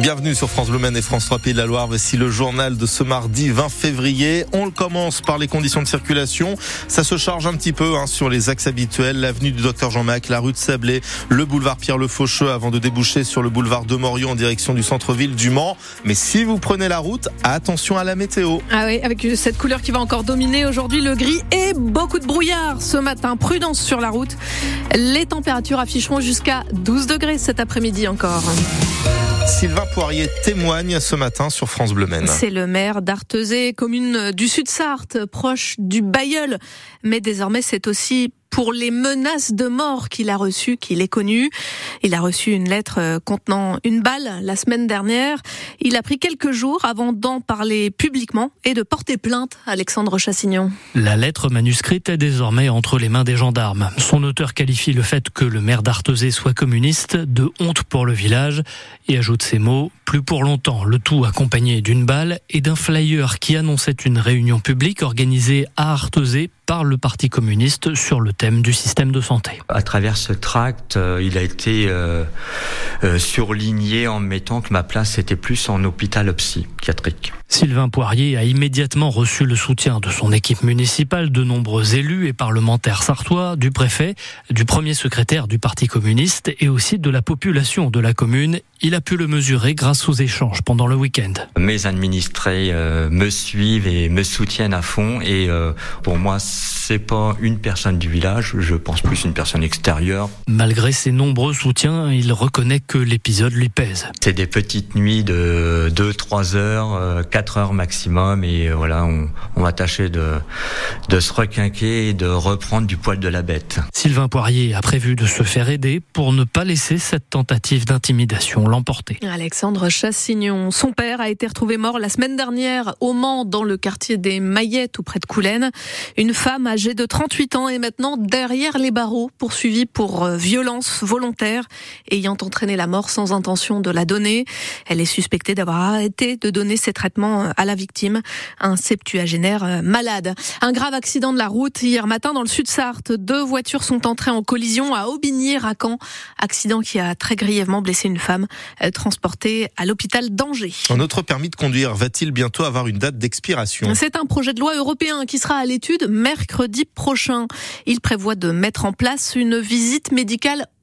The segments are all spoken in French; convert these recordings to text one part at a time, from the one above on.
Bienvenue sur France Bleu et France 3 Pays de la Loire. Voici le journal de ce mardi 20 février. On le commence par les conditions de circulation. Ça se charge un petit peu hein, sur les axes habituels. L'avenue du Docteur Jean-Mac, la rue de Sablé, le boulevard Pierre-Le Faucheux avant de déboucher sur le boulevard de Morion en direction du centre-ville du Mans. Mais si vous prenez la route, attention à la météo. Ah oui, avec cette couleur qui va encore dominer aujourd'hui, le gris et beaucoup de brouillard ce matin. Prudence sur la route. Les températures afficheront jusqu'à 12 degrés cet après-midi encore. Sylvain Poirier témoigne ce matin sur France Bleu. C'est le maire d'Artezé, commune du Sud-Sarthe, proche du Bayeul. Mais désormais, c'est aussi pour les menaces de mort qu'il a reçues, qu'il est connu. Il a reçu une lettre euh, contenant une balle la semaine dernière. Il a pris quelques jours avant d'en parler publiquement et de porter plainte, Alexandre Chassignon. La lettre manuscrite est désormais entre les mains des gendarmes. Son auteur qualifie le fait que le maire d'Artezé soit communiste de honte pour le village et ajoute ces mots plus pour longtemps, le tout accompagné d'une balle et d'un flyer qui annonçait une réunion publique organisée à Artezé par le Parti communiste sur le thème du système de santé. À travers ce tract, euh, il a été euh, euh, surligné en mettant que ma place était plus en hôpital psychiatrique. Sylvain Poirier a immédiatement reçu le soutien de son équipe municipale, de nombreux élus et parlementaires sartois, du préfet, du premier secrétaire du Parti communiste et aussi de la population de la commune. Il a pu le mesurer grâce aux échanges pendant le week-end. Mes administrés me suivent et me soutiennent à fond et pour moi c'est pas une personne du village, je pense plus une personne extérieure. Malgré ses nombreux soutiens, il reconnaît que l'épisode lui pèse. C'est des petites nuits de 2-3 heures, 4 euh, heures maximum et euh, voilà, on, on va tâcher de, de se requinquer et de reprendre du poil de la bête. Sylvain Poirier a prévu de se faire aider pour ne pas laisser cette tentative d'intimidation Alexandre Chassignon, son père a été retrouvé mort la semaine dernière au Mans dans le quartier des Maillettes ou près de Coulennes. Une femme âgée de 38 ans est maintenant derrière les barreaux, poursuivie pour euh, violence volontaire, ayant entraîné la mort sans intention de la donner. Elle est suspectée d'avoir arrêté de donner ses traitements euh, à la victime, un septuagénaire euh, malade. Un grave accident de la route hier matin dans le sud-Sarthe. Deux voitures sont entrées en collision à Aubigny-Racan. Accident qui a très grièvement blessé une femme transportée à l'hôpital d'Angers. Un autre permis de conduire va-t-il bientôt avoir une date d'expiration? C'est un projet de loi européen qui sera à l'étude mercredi prochain. Il prévoit de mettre en place une visite médicale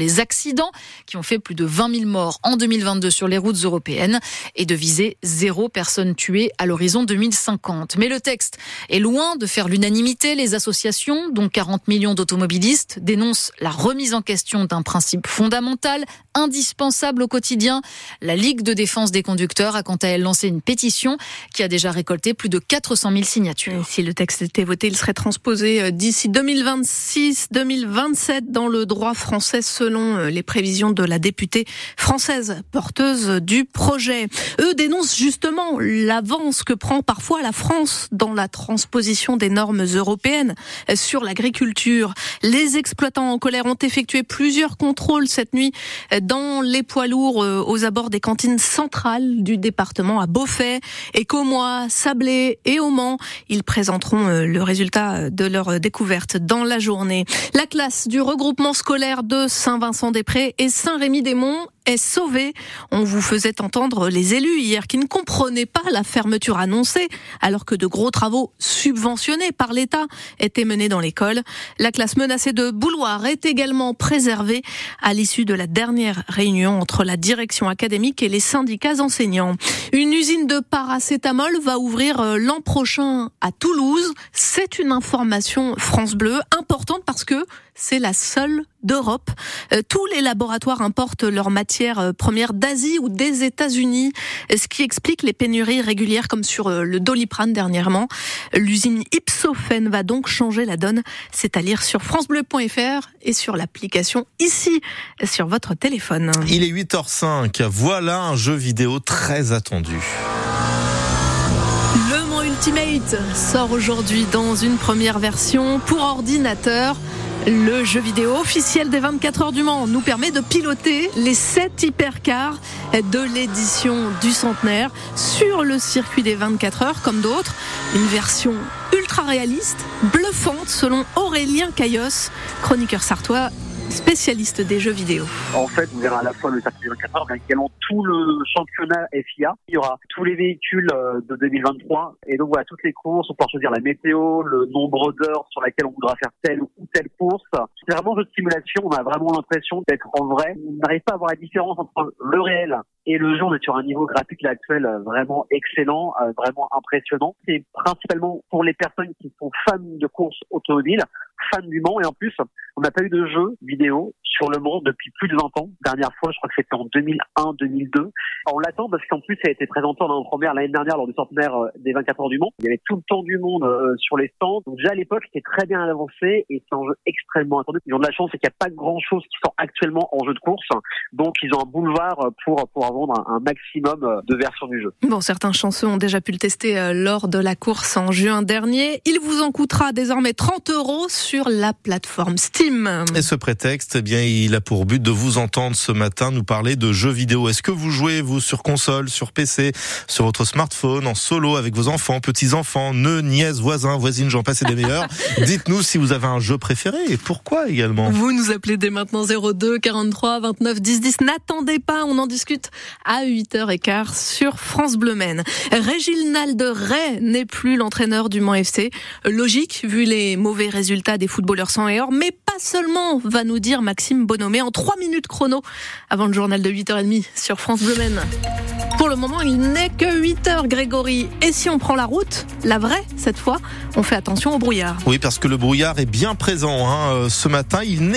les accidents qui ont fait plus de 20 000 morts en 2022 sur les routes européennes et de viser zéro personne tuée à l'horizon 2050. Mais le texte est loin de faire l'unanimité. Les associations, dont 40 millions d'automobilistes, dénoncent la remise en question d'un principe fondamental, indispensable au quotidien. La Ligue de défense des conducteurs a quant à elle lancé une pétition qui a déjà récolté plus de 400 000 signatures. si le texte était voté, il serait transposé euh, d'ici 2026-2027 dans le droit français euh, les prévisions de la députée française porteuse du projet. Eux dénoncent justement l'avance que prend parfois la France dans la transposition des normes européennes sur l'agriculture. Les exploitants en colère ont effectué plusieurs contrôles cette nuit dans les poids lourds euh, aux abords des cantines centrales du département à Beaufait, Écomois, Sablé et au Mans. Ils présenteront euh, le résultat de leur découverte dans la journée. La classe du regroupement scolaire de Saint-Vincent-des-Prés et Saint-Rémy-des-Monts est sauvée. On vous faisait entendre les élus hier qui ne comprenaient pas la fermeture annoncée alors que de gros travaux subventionnés par l'État étaient menés dans l'école. La classe menacée de bouloir est également préservée à l'issue de la dernière réunion entre la direction académique et les syndicats enseignants. Une usine de paracétamol va ouvrir euh, l'an prochain à Toulouse. C'est une information France Bleu importante parce que c'est la seule d'Europe. Euh, tous les laboratoires importent leur matière matières premières d'Asie ou des États-Unis, ce qui explique les pénuries régulières comme sur le Doliprane dernièrement? L'usine Ipsophène va donc changer la donne. C'est à lire sur francebleu.fr et sur l'application ici sur votre téléphone. Il est 8h05. Voilà un jeu vidéo très attendu. Le Mans Ultimate sort aujourd'hui dans une première version pour ordinateur. Le jeu vidéo officiel des 24 heures du Mans nous permet de piloter les 7 hypercars de l'édition du centenaire sur le circuit des 24 heures comme d'autres. Une version ultra réaliste, bluffante selon Aurélien Caillos, chroniqueur sartois spécialiste des jeux vidéo. En fait, on verra à la fois le circuit 24 heures, mais également tout le championnat FIA. Il y aura tous les véhicules euh, de 2023. Et donc voilà, toutes les courses, on pourra choisir la météo, le nombre d'heures sur laquelle on voudra faire telle ou telle course. C'est vraiment un jeu de simulation. On a vraiment l'impression d'être en vrai. On n'arrive pas à voir la différence entre le réel et le jeu. On est sur un niveau graphique actuel euh, vraiment excellent, euh, vraiment impressionnant. C'est principalement pour les personnes qui sont fans de courses automobiles fan du Mans et en plus on n'a pas eu de jeu vidéo sur le Mans depuis plus de 20 ans. Dernière fois, je crois que c'était en 2001-2002. On l'attend parce qu'en plus, ça a été présenté en première l'année dernière lors du centenaire euh, des 24 heures du Mans. Il y avait tout le temps du monde euh, sur les stands. Donc déjà à l'époque, c'était très bien avancé et c'est un jeu extrêmement attendu. Ils ont de la chance, c'est qu'il n'y a pas grand chose qui sort actuellement en jeu de course. Donc ils ont un boulevard pour pouvoir vendre un, maximum euh, de versions du jeu. Bon, certains chanceux ont déjà pu le tester lors de la course en juin dernier. Il vous en coûtera désormais 30 euros sur la plateforme Steam. Et ce prétexte, eh bien, il a pour but de vous entendre ce matin nous parler de jeux vidéo. Est-ce que vous jouez, vous, sur console, sur PC, sur votre smartphone, en solo, avec vos enfants, petits-enfants, nœuds, nièces, voisins, voisines, j'en passe et des meilleurs? Dites-nous si vous avez un jeu préféré et pourquoi également. Vous nous appelez dès maintenant 02 43 29 10 10. N'attendez pas, on en discute à 8h15 sur France Bleu Maine. Réginald Ray n'est plus l'entraîneur du Mans FC. Logique, vu les mauvais résultats des footballeurs sans et or, mais pas seulement, va nous dire Maxime Bonhomé en 3 minutes chrono avant le journal de 8h30 sur France Bleu Maine. Pour le moment, il n'est que 8 h Grégory. Et si on prend la route, la vraie, cette fois, on fait attention au brouillard. Oui, parce que le brouillard est bien présent hein. ce matin. Il n'est